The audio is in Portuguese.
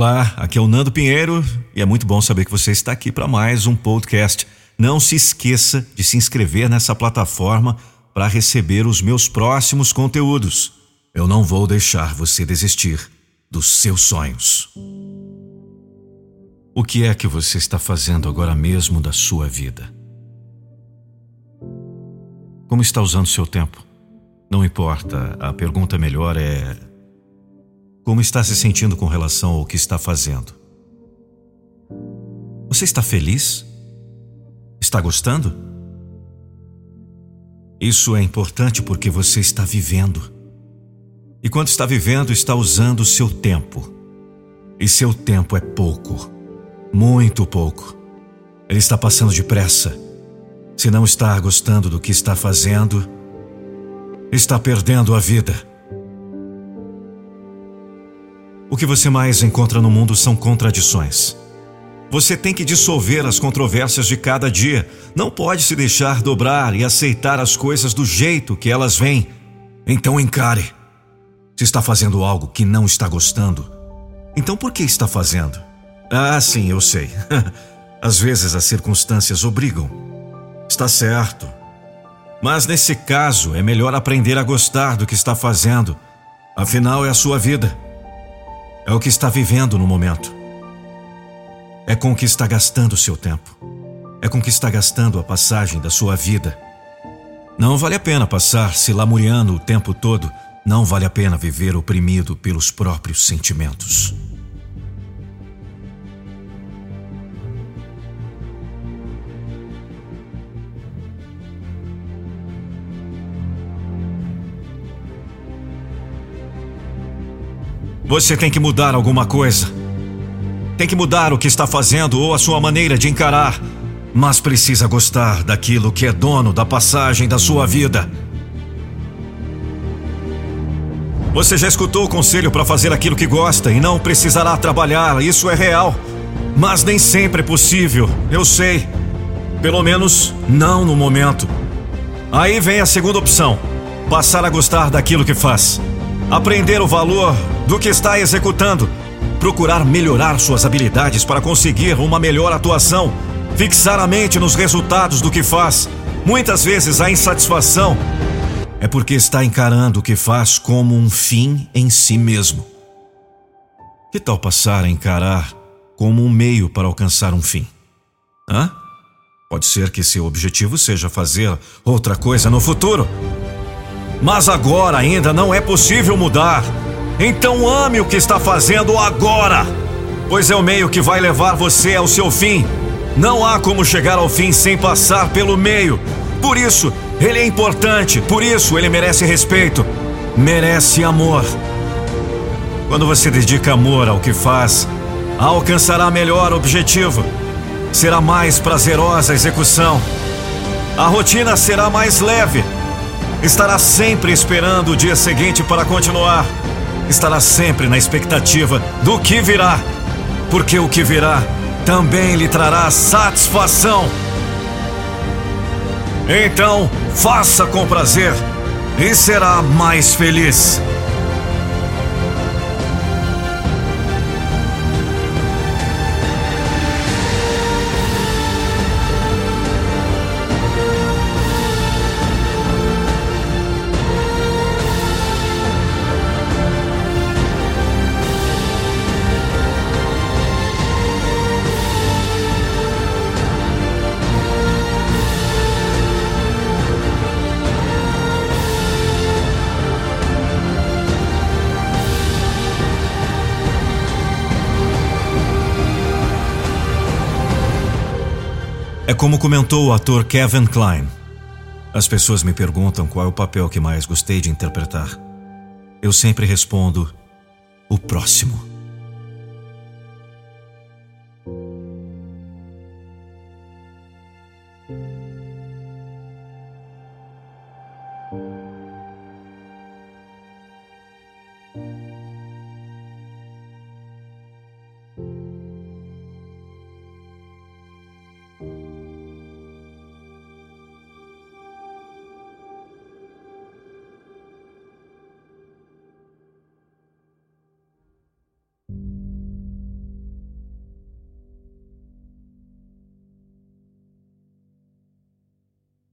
Olá, aqui é o Nando Pinheiro e é muito bom saber que você está aqui para mais um podcast. Não se esqueça de se inscrever nessa plataforma para receber os meus próximos conteúdos. Eu não vou deixar você desistir dos seus sonhos. O que é que você está fazendo agora mesmo da sua vida? Como está usando seu tempo? Não importa, a pergunta melhor é: como está se sentindo com relação ao que está fazendo? Você está feliz? Está gostando? Isso é importante porque você está vivendo. E quando está vivendo, está usando o seu tempo. E seu tempo é pouco. Muito pouco. Ele está passando depressa. Se não está gostando do que está fazendo, está perdendo a vida. Que você mais encontra no mundo são contradições. Você tem que dissolver as controvérsias de cada dia. Não pode se deixar dobrar e aceitar as coisas do jeito que elas vêm. Então encare. Se está fazendo algo que não está gostando, então por que está fazendo? Ah, sim, eu sei. Às vezes as circunstâncias obrigam. Está certo. Mas nesse caso é melhor aprender a gostar do que está fazendo. Afinal, é a sua vida. É o que está vivendo no momento. É com o que está gastando seu tempo. É com o que está gastando a passagem da sua vida. Não vale a pena passar se lamuriando o tempo todo. Não vale a pena viver oprimido pelos próprios sentimentos. Você tem que mudar alguma coisa. Tem que mudar o que está fazendo ou a sua maneira de encarar. Mas precisa gostar daquilo que é dono da passagem da sua vida. Você já escutou o conselho para fazer aquilo que gosta e não precisará trabalhar, isso é real. Mas nem sempre é possível, eu sei. Pelo menos não no momento. Aí vem a segunda opção: passar a gostar daquilo que faz. Aprender o valor do que está executando. Procurar melhorar suas habilidades para conseguir uma melhor atuação. Fixar a mente nos resultados do que faz. Muitas vezes a insatisfação é porque está encarando o que faz como um fim em si mesmo. Que tal passar a encarar como um meio para alcançar um fim? Hã? Pode ser que seu objetivo seja fazer outra coisa no futuro. Mas agora ainda não é possível mudar. Então ame o que está fazendo agora, pois é o meio que vai levar você ao seu fim. Não há como chegar ao fim sem passar pelo meio. Por isso, ele é importante, por isso ele merece respeito, merece amor. Quando você dedica amor ao que faz, alcançará melhor objetivo. Será mais prazerosa a execução. A rotina será mais leve. Estará sempre esperando o dia seguinte para continuar estará sempre na expectativa do que virá, porque o que virá também lhe trará satisfação. Então, faça com prazer e será mais feliz. É como comentou o ator Kevin Kline. As pessoas me perguntam qual é o papel que mais gostei de interpretar. Eu sempre respondo: o próximo.